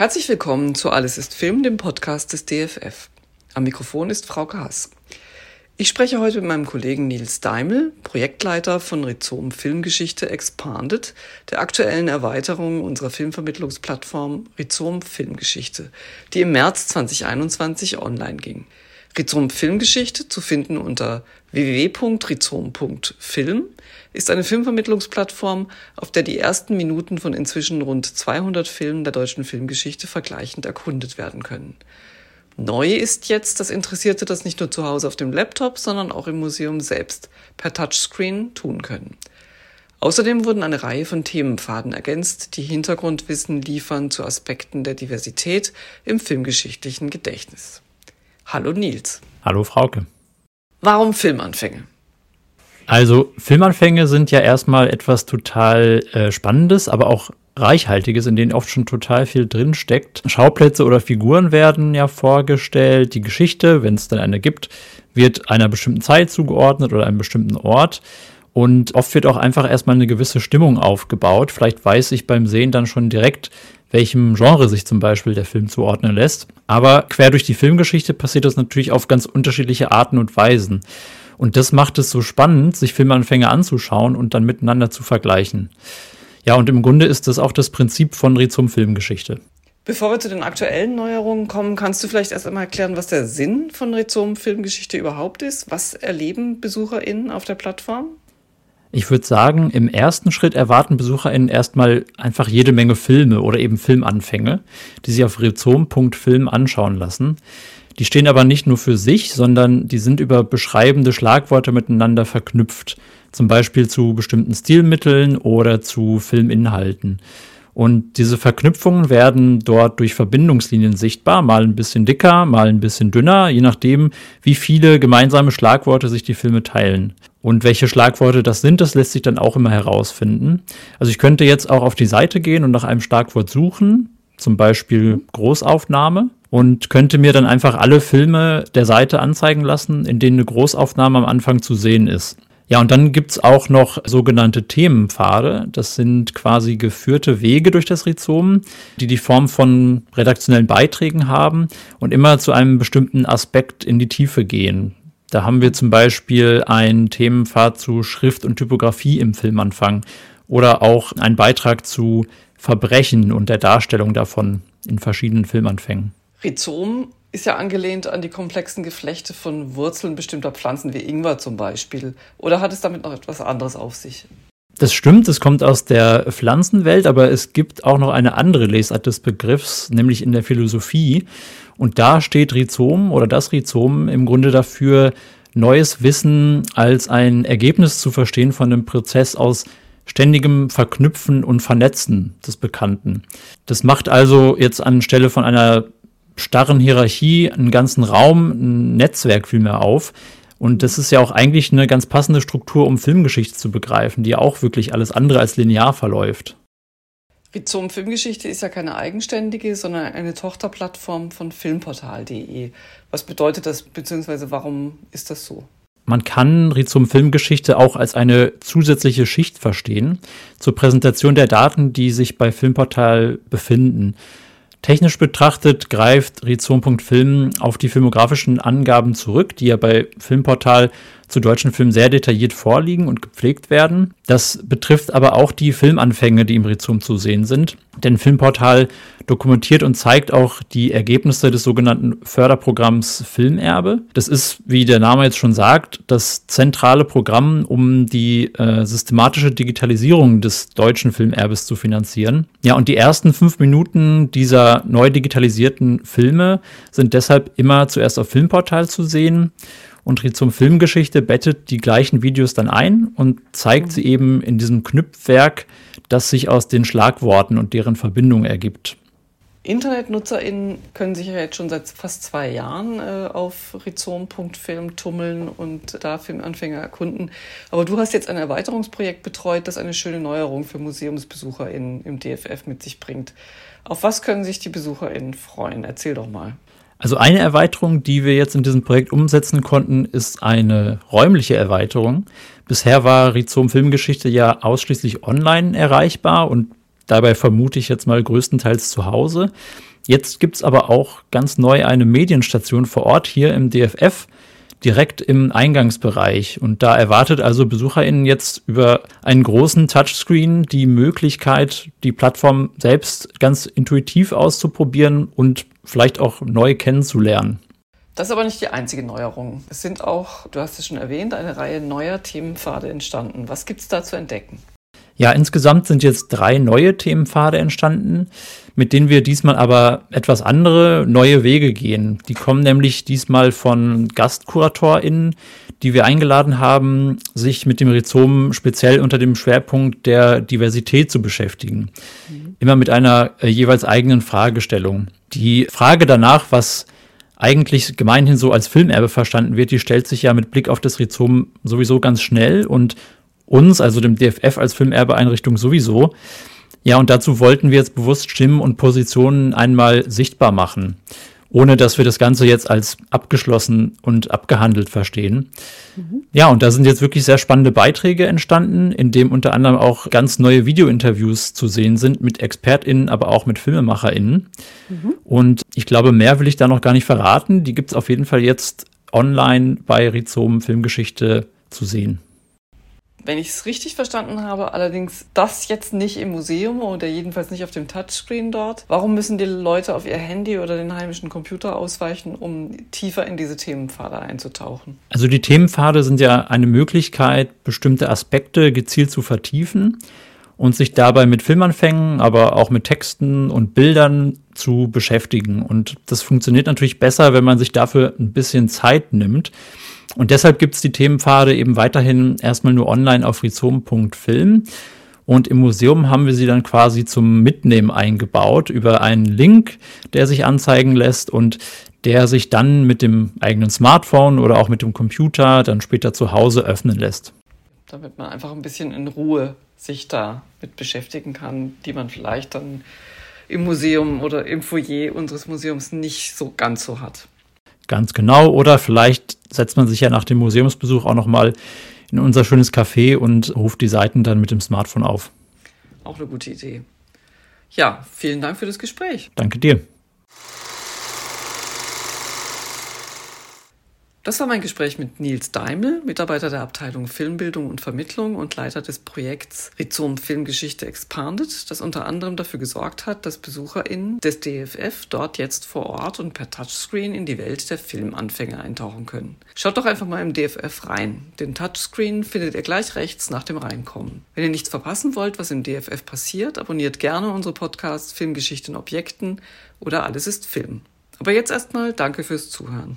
Herzlich willkommen zu Alles ist Film, dem Podcast des DFF. Am Mikrofon ist Frau Haas. Ich spreche heute mit meinem Kollegen Nils Daimel, Projektleiter von Rhizom Filmgeschichte Expanded, der aktuellen Erweiterung unserer Filmvermittlungsplattform Rhizom Filmgeschichte, die im März 2021 online ging. Rhizom Filmgeschichte, zu finden unter www.rhizom.film, ist eine Filmvermittlungsplattform, auf der die ersten Minuten von inzwischen rund 200 Filmen der deutschen Filmgeschichte vergleichend erkundet werden können. Neu ist jetzt, dass Interessierte das nicht nur zu Hause auf dem Laptop, sondern auch im Museum selbst per Touchscreen tun können. Außerdem wurden eine Reihe von Themenpfaden ergänzt, die Hintergrundwissen liefern zu Aspekten der Diversität im filmgeschichtlichen Gedächtnis. Hallo Nils. Hallo Frauke. Warum Filmanfänge? Also Filmanfänge sind ja erstmal etwas total äh, Spannendes, aber auch Reichhaltiges, in denen oft schon total viel drin steckt. Schauplätze oder Figuren werden ja vorgestellt. Die Geschichte, wenn es dann eine gibt, wird einer bestimmten Zeit zugeordnet oder einem bestimmten Ort. Und oft wird auch einfach erstmal eine gewisse Stimmung aufgebaut. Vielleicht weiß ich beim Sehen dann schon direkt, welchem Genre sich zum Beispiel der Film zuordnen lässt. Aber quer durch die Filmgeschichte passiert das natürlich auf ganz unterschiedliche Arten und Weisen. Und das macht es so spannend, sich Filmanfänge anzuschauen und dann miteinander zu vergleichen. Ja, und im Grunde ist das auch das Prinzip von Rhizom Filmgeschichte. Bevor wir zu den aktuellen Neuerungen kommen, kannst du vielleicht erst einmal erklären, was der Sinn von Rhizom Filmgeschichte überhaupt ist? Was erleben BesucherInnen auf der Plattform? Ich würde sagen, im ersten Schritt erwarten BesucherInnen erstmal einfach jede Menge Filme oder eben Filmanfänge, die sie auf rhizom.film anschauen lassen. Die stehen aber nicht nur für sich, sondern die sind über beschreibende Schlagworte miteinander verknüpft. Zum Beispiel zu bestimmten Stilmitteln oder zu Filminhalten. Und diese Verknüpfungen werden dort durch Verbindungslinien sichtbar, mal ein bisschen dicker, mal ein bisschen dünner, je nachdem, wie viele gemeinsame Schlagworte sich die Filme teilen. Und welche Schlagworte das sind, das lässt sich dann auch immer herausfinden. Also ich könnte jetzt auch auf die Seite gehen und nach einem Schlagwort suchen, zum Beispiel Großaufnahme, und könnte mir dann einfach alle Filme der Seite anzeigen lassen, in denen eine Großaufnahme am Anfang zu sehen ist. Ja, und dann gibt's auch noch sogenannte Themenpfade. Das sind quasi geführte Wege durch das Rhizom, die die Form von redaktionellen Beiträgen haben und immer zu einem bestimmten Aspekt in die Tiefe gehen. Da haben wir zum Beispiel einen Themenpfad zu Schrift und Typografie im Filmanfang oder auch einen Beitrag zu Verbrechen und der Darstellung davon in verschiedenen Filmanfängen. Rhizom ist ja angelehnt an die komplexen Geflechte von Wurzeln bestimmter Pflanzen wie Ingwer zum Beispiel. Oder hat es damit noch etwas anderes auf sich? Das stimmt, es kommt aus der Pflanzenwelt, aber es gibt auch noch eine andere Lesart des Begriffs, nämlich in der Philosophie. Und da steht Rhizom oder das Rhizom im Grunde dafür, neues Wissen als ein Ergebnis zu verstehen von einem Prozess aus ständigem Verknüpfen und Vernetzen des Bekannten. Das macht also jetzt anstelle von einer starren Hierarchie einen ganzen Raum, ein Netzwerk vielmehr auf, und das ist ja auch eigentlich eine ganz passende Struktur, um Filmgeschichte zu begreifen, die ja auch wirklich alles andere als linear verläuft. Rhizom Filmgeschichte ist ja keine eigenständige, sondern eine Tochterplattform von filmportal.de. Was bedeutet das, beziehungsweise warum ist das so? Man kann Rhizom Filmgeschichte auch als eine zusätzliche Schicht verstehen zur Präsentation der Daten, die sich bei Filmportal befinden. Technisch betrachtet greift Rhizom.film auf die filmografischen Angaben zurück, die ja bei Filmportal zu deutschen Filmen sehr detailliert vorliegen und gepflegt werden. Das betrifft aber auch die Filmanfänge, die im Rhizom zu sehen sind. Denn Filmportal dokumentiert und zeigt auch die Ergebnisse des sogenannten Förderprogramms Filmerbe. Das ist, wie der Name jetzt schon sagt, das zentrale Programm, um die äh, systematische Digitalisierung des deutschen Filmerbes zu finanzieren. Ja, und die ersten fünf Minuten dieser neu digitalisierten Filme sind deshalb immer zuerst auf Filmportal zu sehen und Rhizom Filmgeschichte bettet die gleichen Videos dann ein und zeigt mhm. sie eben in diesem Knüpfwerk, das sich aus den Schlagworten und deren Verbindung ergibt. InternetnutzerInnen können sich ja jetzt schon seit fast zwei Jahren äh, auf rhizom.film tummeln und da Filmanfänger erkunden. Aber du hast jetzt ein Erweiterungsprojekt betreut, das eine schöne Neuerung für MuseumsbesucherInnen im DFF mit sich bringt. Auf was können sich die BesucherInnen freuen? Erzähl doch mal. Also eine Erweiterung, die wir jetzt in diesem Projekt umsetzen konnten, ist eine räumliche Erweiterung. Bisher war Rhizom Filmgeschichte ja ausschließlich online erreichbar und Dabei vermute ich jetzt mal größtenteils zu Hause. Jetzt gibt es aber auch ganz neu eine Medienstation vor Ort hier im DFF, direkt im Eingangsbereich. Und da erwartet also BesucherInnen jetzt über einen großen Touchscreen die Möglichkeit, die Plattform selbst ganz intuitiv auszuprobieren und vielleicht auch neu kennenzulernen. Das ist aber nicht die einzige Neuerung. Es sind auch, du hast es schon erwähnt, eine Reihe neuer Themenpfade entstanden. Was gibt es da zu entdecken? Ja, insgesamt sind jetzt drei neue Themenpfade entstanden, mit denen wir diesmal aber etwas andere, neue Wege gehen. Die kommen nämlich diesmal von GastkuratorInnen, die wir eingeladen haben, sich mit dem Rhizom speziell unter dem Schwerpunkt der Diversität zu beschäftigen. Mhm. Immer mit einer äh, jeweils eigenen Fragestellung. Die Frage danach, was eigentlich gemeinhin so als Filmerbe verstanden wird, die stellt sich ja mit Blick auf das Rhizom sowieso ganz schnell und uns, also dem DFF als Filmerbeeinrichtung sowieso. Ja, und dazu wollten wir jetzt bewusst Stimmen und Positionen einmal sichtbar machen ohne dass wir das Ganze jetzt als abgeschlossen und abgehandelt verstehen. Mhm. Ja, und da sind jetzt wirklich sehr spannende Beiträge entstanden, in dem unter anderem auch ganz neue Videointerviews zu sehen sind mit ExpertInnen, aber auch mit FilmemacherInnen. Mhm. Und ich glaube, mehr will ich da noch gar nicht verraten. Die gibt es auf jeden Fall jetzt online bei Rhizom Filmgeschichte zu sehen. Wenn ich es richtig verstanden habe, allerdings das jetzt nicht im Museum oder jedenfalls nicht auf dem Touchscreen dort. Warum müssen die Leute auf ihr Handy oder den heimischen Computer ausweichen, um tiefer in diese Themenpfade einzutauchen? Also die Themenpfade sind ja eine Möglichkeit, bestimmte Aspekte gezielt zu vertiefen und sich dabei mit Filmanfängen, aber auch mit Texten und Bildern zu beschäftigen. Und das funktioniert natürlich besser, wenn man sich dafür ein bisschen Zeit nimmt. Und deshalb gibt es die Themenpfade eben weiterhin erstmal nur online auf rhizom.film. Und im Museum haben wir sie dann quasi zum Mitnehmen eingebaut über einen Link, der sich anzeigen lässt und der sich dann mit dem eigenen Smartphone oder auch mit dem Computer dann später zu Hause öffnen lässt. Damit man einfach ein bisschen in Ruhe sich da mit beschäftigen kann, die man vielleicht dann im Museum oder im Foyer unseres Museums nicht so ganz so hat. Ganz genau. Oder vielleicht setzt man sich ja nach dem Museumsbesuch auch nochmal in unser schönes Café und ruft die Seiten dann mit dem Smartphone auf. Auch eine gute Idee. Ja, vielen Dank für das Gespräch. Danke dir. Das war mein Gespräch mit Nils Daimel, Mitarbeiter der Abteilung Filmbildung und Vermittlung und Leiter des Projekts Rhizom Filmgeschichte Expanded, das unter anderem dafür gesorgt hat, dass BesucherInnen des DFF dort jetzt vor Ort und per Touchscreen in die Welt der Filmanfänger eintauchen können. Schaut doch einfach mal im DFF rein. Den Touchscreen findet ihr gleich rechts nach dem Reinkommen. Wenn ihr nichts verpassen wollt, was im DFF passiert, abonniert gerne unsere Podcasts Filmgeschichte in Objekten oder Alles ist Film. Aber jetzt erstmal danke fürs Zuhören.